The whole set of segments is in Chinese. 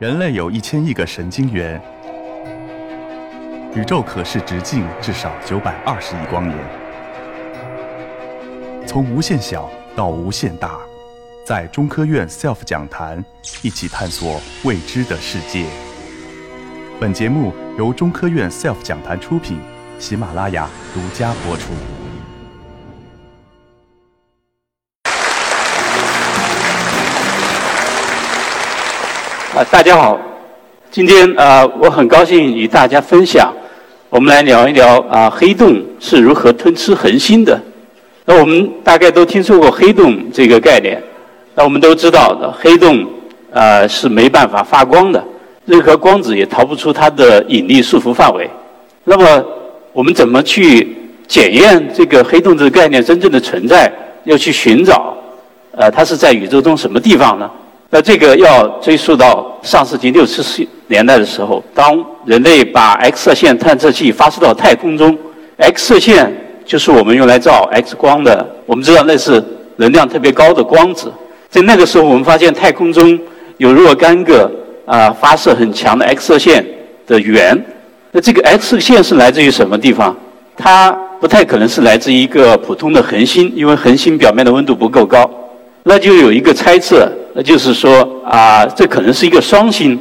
人类有一千亿个神经元，宇宙可视直径至少九百二十亿光年。从无限小到无限大，在中科院 SELF 讲坛一起探索未知的世界。本节目由中科院 SELF 讲坛出品，喜马拉雅独家播出。大家好，今天啊，我很高兴与大家分享，我们来聊一聊啊，黑洞是如何吞吃恒星的。那我们大概都听说过黑洞这个概念，那我们都知道的，黑洞啊是没办法发光的，任何光子也逃不出它的引力束缚范围。那么我们怎么去检验这个黑洞这个概念真正的存在？要去寻找，呃，它是在宇宙中什么地方呢？那这个要追溯到上世纪六七十年代的时候，当人类把 X 射线探测器发射到太空中，X 射线就是我们用来照 X 光的。我们知道那是能量特别高的光子，在那个时候，我们发现太空中有若干个啊发射很强的 X 射线的源。那这个 X 射线是来自于什么地方？它不太可能是来自一个普通的恒星，因为恒星表面的温度不够高。那就有一个猜测。那就是说啊，这可能是一个双星，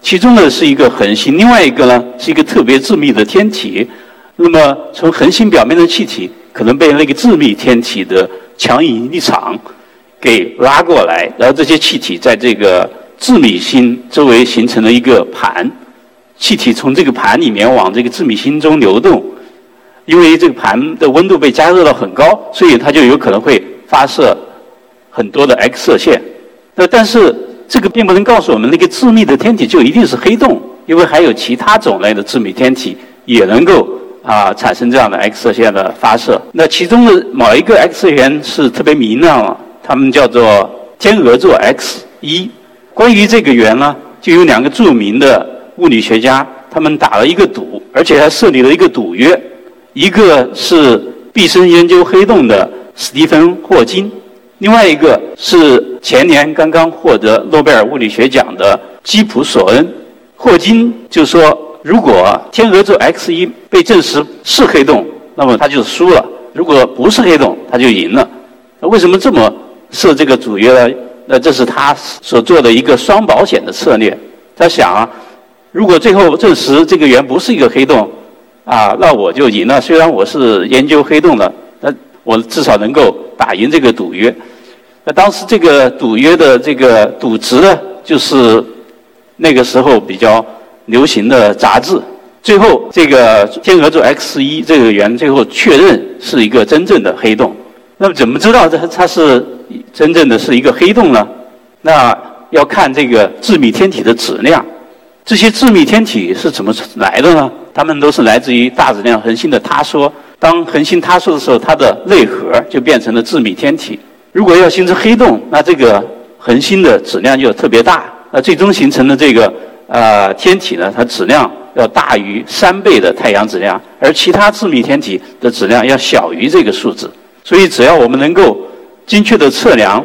其中呢是一个恒星，另外一个呢是一个特别致密的天体。那么从恒星表面的气体可能被那个致密天体的强引力场给拉过来，然后这些气体在这个致密星周围形成了一个盘，气体从这个盘里面往这个致密星中流动，因为这个盘的温度被加热到很高，所以它就有可能会发射很多的 X 射线。那但是这个并不能告诉我们那个致密的天体就一定是黑洞，因为还有其他种类的致密天体也能够啊产生这样的 X 射线的发射。那其中的某一个 X 射源是特别明亮了，它们叫做天鹅座 X 一。关于这个源呢，就有两个著名的物理学家，他们打了一个赌，而且还设立了一个赌约。一个是毕生研究黑洞的史蒂芬霍金。另外一个是前年刚刚获得诺贝尔物理学奖的基普索恩，霍金就说：如果天鹅座 X 一被证实是黑洞，那么他就输了；如果不是黑洞，他就赢了。那为什么这么设这个主约呢？那这是他所做的一个双保险的策略。他想啊，如果最后证实这个圆不是一个黑洞，啊，那我就赢了。虽然我是研究黑洞的，那我至少能够打赢这个赌约。那当时这个赌约的这个赌值呢，就是那个时候比较流行的杂志。最后，这个天鹅座 X 一这个圆最后确认是一个真正的黑洞。那么，怎么知道它它是真正的是一个黑洞呢？那要看这个致密天体的质量。这些致密天体是怎么来的呢？它们都是来自于大质量恒星的塌缩。当恒星塌缩的时候，它的内核就变成了致密天体。如果要形成黑洞，那这个恒星的质量就特别大，那最终形成的这个呃天体呢，它质量要大于三倍的太阳质量，而其他致密天体的质量要小于这个数字。所以，只要我们能够精确的测量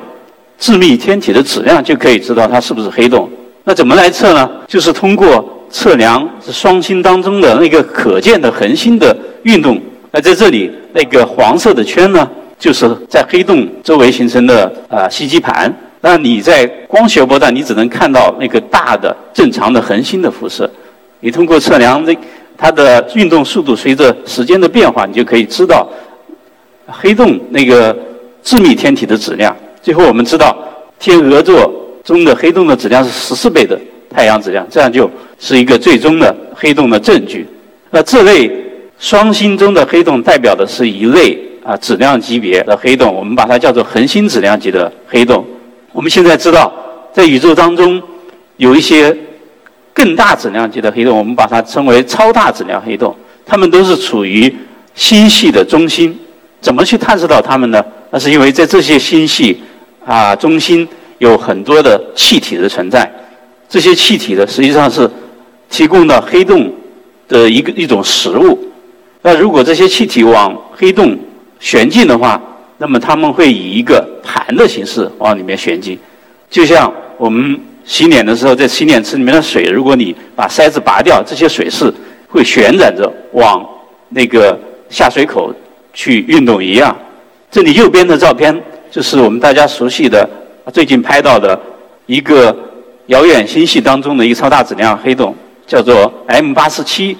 致密天体的质量，就可以知道它是不是黑洞。那怎么来测呢？就是通过测量双星当中的那个可见的恒星的运动。那在这里，那个黄色的圈呢？就是在黑洞周围形成的啊吸积盘。那你在光学波段，你只能看到那个大的正常的恒星的辐射。你通过测量这它的运动速度，随着时间的变化，你就可以知道黑洞那个致密天体的质量。最后我们知道，天鹅座中的黑洞的质量是十四倍的太阳质量，这样就是一个最终的黑洞的证据。那这类双星中的黑洞代表的是一类。啊，质量级别的黑洞，我们把它叫做恒星质量级的黑洞。我们现在知道，在宇宙当中有一些更大质量级的黑洞，我们把它称为超大质量黑洞。它们都是处于星系的中心。怎么去探测到它们呢？那是因为在这些星系啊中心有很多的气体的存在。这些气体呢，实际上是提供了黑洞的一个一种食物。那如果这些气体往黑洞旋进的话，那么它们会以一个盘的形式往里面旋进，就像我们洗脸的时候，在洗脸池里面的水，如果你把塞子拔掉，这些水是会旋转着往那个下水口去运动一样。这里右边的照片就是我们大家熟悉的最近拍到的一个遥远星系当中的一个超大质量黑洞，叫做 M 八四七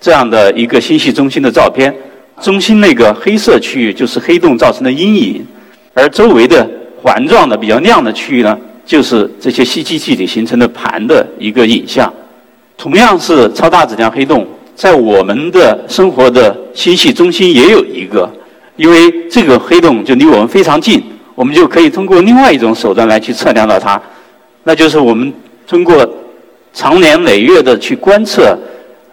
这样的一个星系中心的照片。中心那个黑色区域就是黑洞造成的阴影，而周围的环状的比较亮的区域呢，就是这些吸气气体形成的盘的一个影像。同样是超大质量黑洞，在我们的生活的星系中心也有一个，因为这个黑洞就离我们非常近，我们就可以通过另外一种手段来去测量到它，那就是我们通过长年累月的去观测。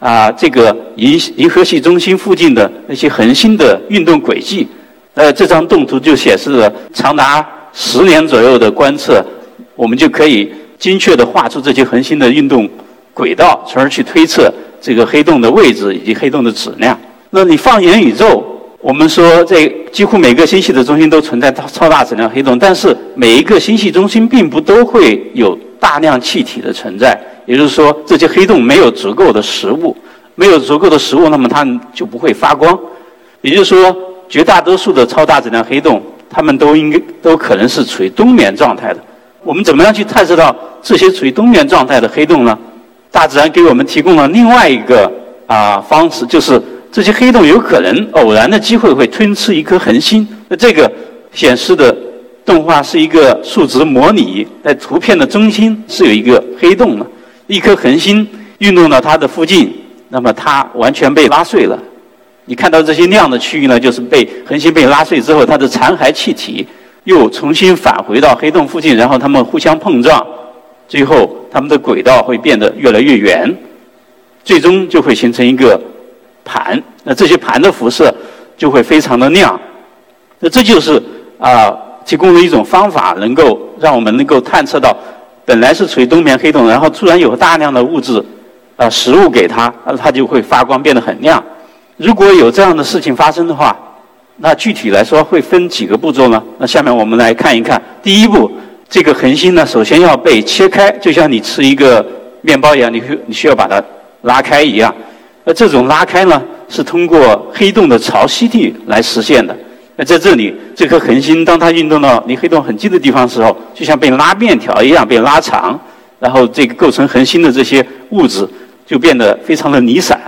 啊，这个银银河系中心附近的那些恒星的运动轨迹，呃，这张动图就显示了长达十年左右的观测，我们就可以精确地画出这些恒星的运动轨道，从而去推测这个黑洞的位置以及黑洞的质量。那你放眼宇宙，我们说这几乎每个星系的中心都存在超超大质量黑洞，但是每一个星系中心并不都会有大量气体的存在。也就是说，这些黑洞没有足够的食物，没有足够的食物，那么它就不会发光。也就是说，绝大多数的超大质量黑洞，它们都应该都可能是处于冬眠状态的。我们怎么样去探测到这些处于冬眠状态的黑洞呢？大自然给我们提供了另外一个啊方式，就是这些黑洞有可能偶然的机会会吞吃一颗恒星。那这个显示的。动画是一个数值模拟，在图片的中心是有一个黑洞的，一颗恒星运动到它的附近，那么它完全被拉碎了。你看到这些亮的区域呢，就是被恒星被拉碎之后，它的残骸气体又重新返回到黑洞附近，然后它们互相碰撞，最后它们的轨道会变得越来越圆，最终就会形成一个盘。那这些盘的辐射就会非常的亮。那这就是啊。提供了一种方法，能够让我们能够探测到，本来是处于冬眠黑洞，然后突然有大量的物质，啊，食物给它，它就会发光变得很亮。如果有这样的事情发生的话，那具体来说会分几个步骤呢？那下面我们来看一看。第一步，这个恒星呢，首先要被切开，就像你吃一个面包一样，你需你需要把它拉开一样。那这种拉开呢，是通过黑洞的潮汐力来实现的。在这里，这颗恒星当它运动到离黑洞很近的地方的时候，就像被拉面条一样被拉长，然后这个构成恒星的这些物质就变得非常的离散。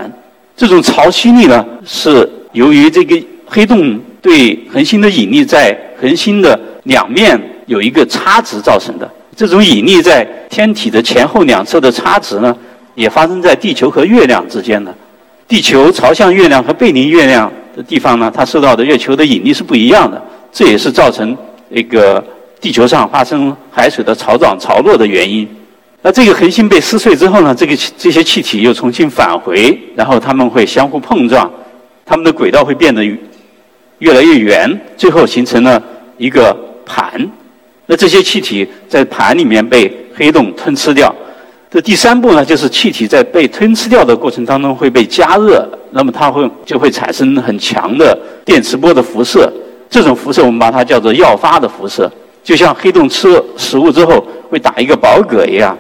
这种潮汐力呢，是由于这个黑洞对恒星的引力在恒星的两面有一个差值造成的。这种引力在天体的前后两侧的差值呢，也发生在地球和月亮之间的。地球朝向月亮和背离月亮。的地方呢，它受到的月球的引力是不一样的，这也是造成那个地球上发生海水的潮涨潮落的原因。那这个恒星被撕碎之后呢，这个这些气体又重新返回，然后它们会相互碰撞，它们的轨道会变得越来越圆，最后形成了一个盘。那这些气体在盘里面被黑洞吞吃掉。这第三步呢，就是气体在被吞吃掉的过程当中会被加热，那么它会就会产生很强的电磁波的辐射。这种辐射我们把它叫做耀发的辐射，就像黑洞吃食物之后会打一个饱嗝一样。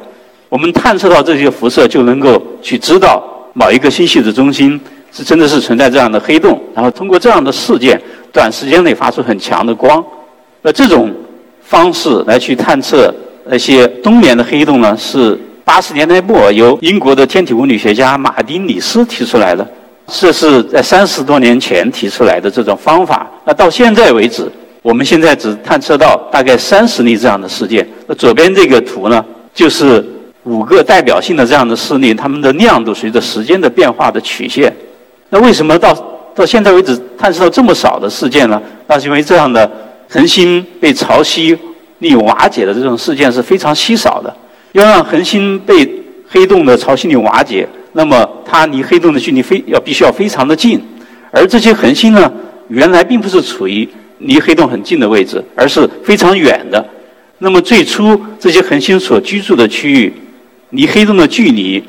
我们探测到这些辐射，就能够去知道某一个星系的中心是真的是存在这样的黑洞，然后通过这样的事件，短时间内发出很强的光。那这种方式来去探测那些冬眠的黑洞呢，是。八十年代末，由英国的天体物理学家马丁·里斯提出来的，这是在三十多年前提出来的这种方法。那到现在为止，我们现在只探测到大概三十例这样的事件。那左边这个图呢，就是五个代表性的这样的事例，它们的亮度随着时间的变化的曲线。那为什么到到现在为止探测到这么少的事件呢？那是因为这样的恒星被潮汐力瓦解的这种事件是非常稀少的。要让恒星被黑洞的潮汐力瓦解，那么它离黑洞的距离非要必须要非常的近，而这些恒星呢，原来并不是处于离黑洞很近的位置，而是非常远的。那么最初这些恒星所居住的区域，离黑洞的距离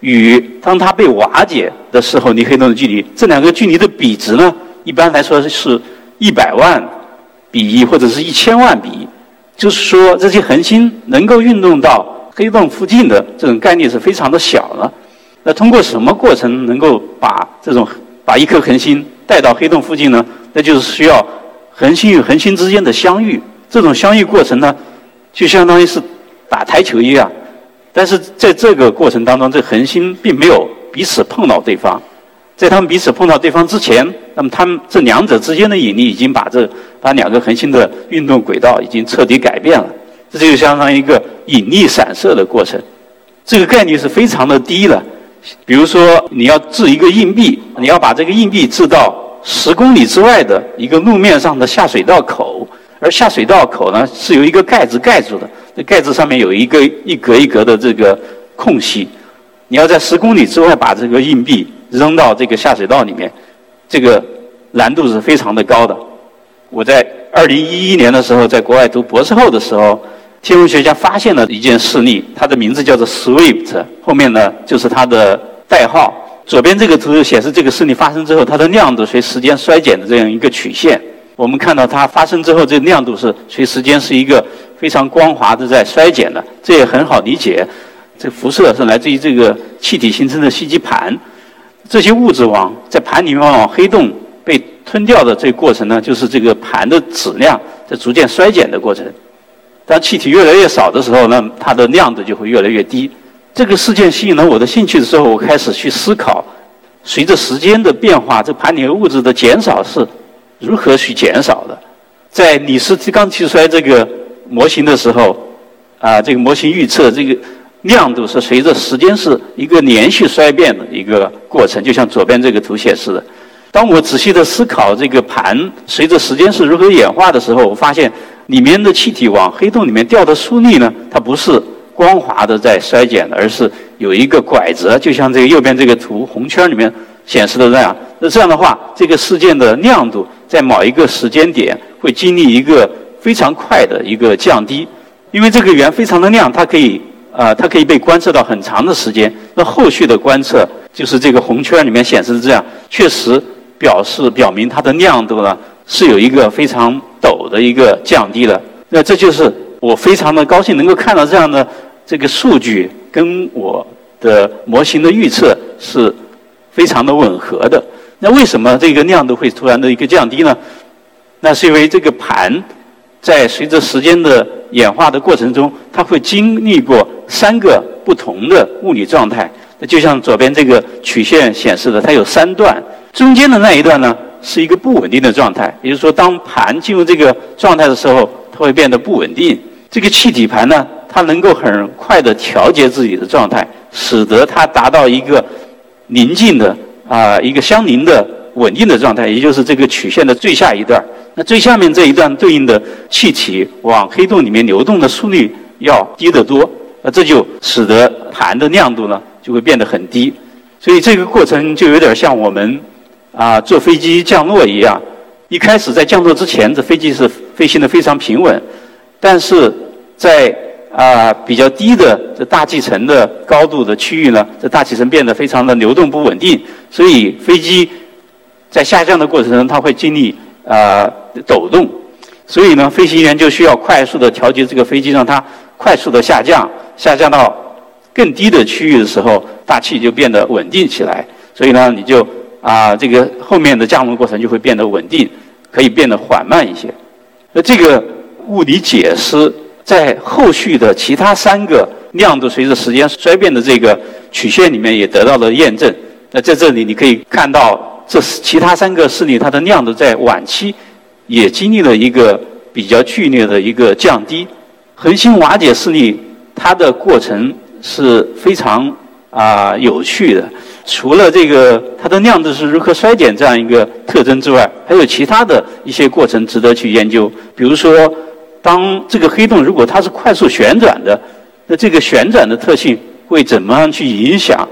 与当它被瓦解的时候离黑洞的距离，这两个距离的比值呢，一般来说是一百万比一或者是一千万比一，就是说这些恒星能够运动到。黑洞附近的这种概率是非常的小了。那通过什么过程能够把这种把一颗恒星带到黑洞附近呢？那就是需要恒星与恒星之间的相遇。这种相遇过程呢，就相当于是打台球一样。但是在这个过程当中，这恒星并没有彼此碰到对方。在他们彼此碰到对方之前，那么他们这两者之间的引力已经把这把两个恒星的运动轨道已经彻底改变了。这就相当于一个引力散射的过程。这个概率是非常的低了。比如说，你要掷一个硬币，你要把这个硬币掷到十公里之外的一个路面上的下水道口，而下水道口呢是由一个盖子盖住的，这盖子上面有一个一格一格的这个空隙。你要在十公里之外把这个硬币扔到这个下水道里面，这个难度是非常的高的。我在二零一一年的时候在国外读博士后的时候。天文学家发现了一件事例，它的名字叫做 Swift，后面呢就是它的代号。左边这个图显示这个事例发生之后，它的亮度随时间衰减的这样一个曲线。我们看到它发生之后，这个亮度是随时间是一个非常光滑的在衰减的，这也很好理解。这辐射是来自于这个气体形成的吸积盘，这些物质往在盘里面往黑洞被吞掉的这个过程呢，就是这个盘的质量在逐渐衰减的过程。当气体越来越少的时候，那它的亮度就会越来越低。这个事件吸引了我的兴趣的时候，我开始去思考，随着时间的变化，这盘里物质的减少是如何去减少的。在李斯刚提出来这个模型的时候，啊，这个模型预测这个亮度是随着时间是一个连续衰变的一个过程，就像左边这个图显示的。当我仔细的思考这个盘随着时间是如何演化的时候，我发现。里面的气体往黑洞里面掉的速率呢，它不是光滑的在衰减的，而是有一个拐折，就像这个右边这个图红圈里面显示的那样。那这样的话，这个事件的亮度在某一个时间点会经历一个非常快的一个降低，因为这个圆非常的亮，它可以啊，它可以被观测到很长的时间。那后续的观测就是这个红圈里面显示的这样，确实表示表明它的亮度呢是有一个非常。陡的一个降低了，那这就是我非常的高兴能够看到这样的这个数据跟我的模型的预测是非常的吻合的。那为什么这个亮度会突然的一个降低呢？那是因为这个盘在随着时间的演化的过程中，它会经历过三个不同的物理状态。那就像左边这个曲线显示的，它有三段，中间的那一段呢？是一个不稳定的状态，也就是说，当盘进入这个状态的时候，它会变得不稳定。这个气体盘呢，它能够很快的调节自己的状态，使得它达到一个宁静的啊一个相邻的稳定的状态，也就是这个曲线的最下一段。那最下面这一段对应的气体往黑洞里面流动的速率要低得多，那这就使得盘的亮度呢就会变得很低。所以这个过程就有点像我们。啊，坐飞机降落一样，一开始在降落之前，这飞机是飞行的非常平稳，但是在啊比较低的这大气层的高度的区域呢，这大气层变得非常的流动不稳定，所以飞机在下降的过程中，它会经历啊抖动，所以呢，飞行员就需要快速的调节这个飞机，让它快速的下降，下降到更低的区域的时候，大气就变得稳定起来，所以呢，你就。啊，这个后面的降温过程就会变得稳定，可以变得缓慢一些。那这个物理解释在后续的其他三个亮度随着时间衰变的这个曲线里面也得到了验证。那在这里你可以看到，这其他三个势力它的亮度在晚期也经历了一个比较剧烈的一个降低。恒星瓦解势力它的过程是非常啊有趣的。除了这个它的亮度是如何衰减这样一个特征之外，还有其他的一些过程值得去研究。比如说，当这个黑洞如果它是快速旋转的，那这个旋转的特性会怎么样去影响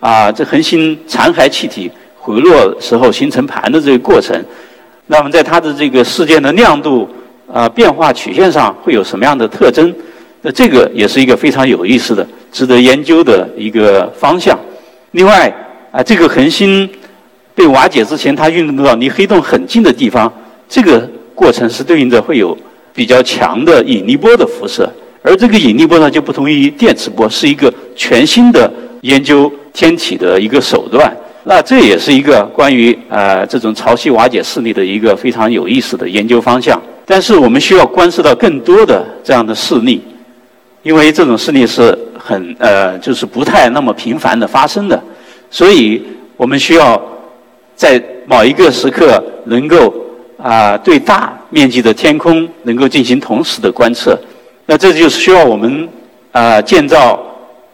啊这恒星残骸气体回落时候形成盘的这个过程？那么在它的这个事件的亮度啊变化曲线上会有什么样的特征？那这个也是一个非常有意思的、值得研究的一个方向。另外，啊，这个恒星被瓦解之前，它运动到离黑洞很近的地方，这个过程是对应着会有比较强的引力波的辐射，而这个引力波呢，就不同于电磁波，是一个全新的研究天体的一个手段。那这也是一个关于呃这种潮汐瓦解势力的一个非常有意思的研究方向。但是我们需要观测到更多的这样的势力，因为这种势力是很呃就是不太那么频繁的发生的，所以我们需要在某一个时刻能够啊对大面积的天空能够进行同时的观测。那这就是需要我们啊建造。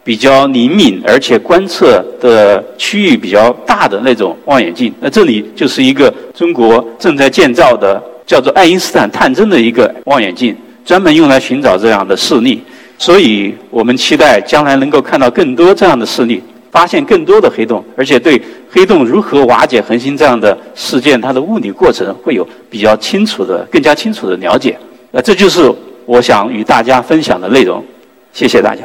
比较灵敏而且观测的区域比较大的那种望远镜，那这里就是一个中国正在建造的叫做爱因斯坦探针的一个望远镜，专门用来寻找这样的势力。所以我们期待将来能够看到更多这样的事例，发现更多的黑洞，而且对黑洞如何瓦解恒星这样的事件，它的物理过程会有比较清楚的、更加清楚的了解。那这就是我想与大家分享的内容。谢谢大家。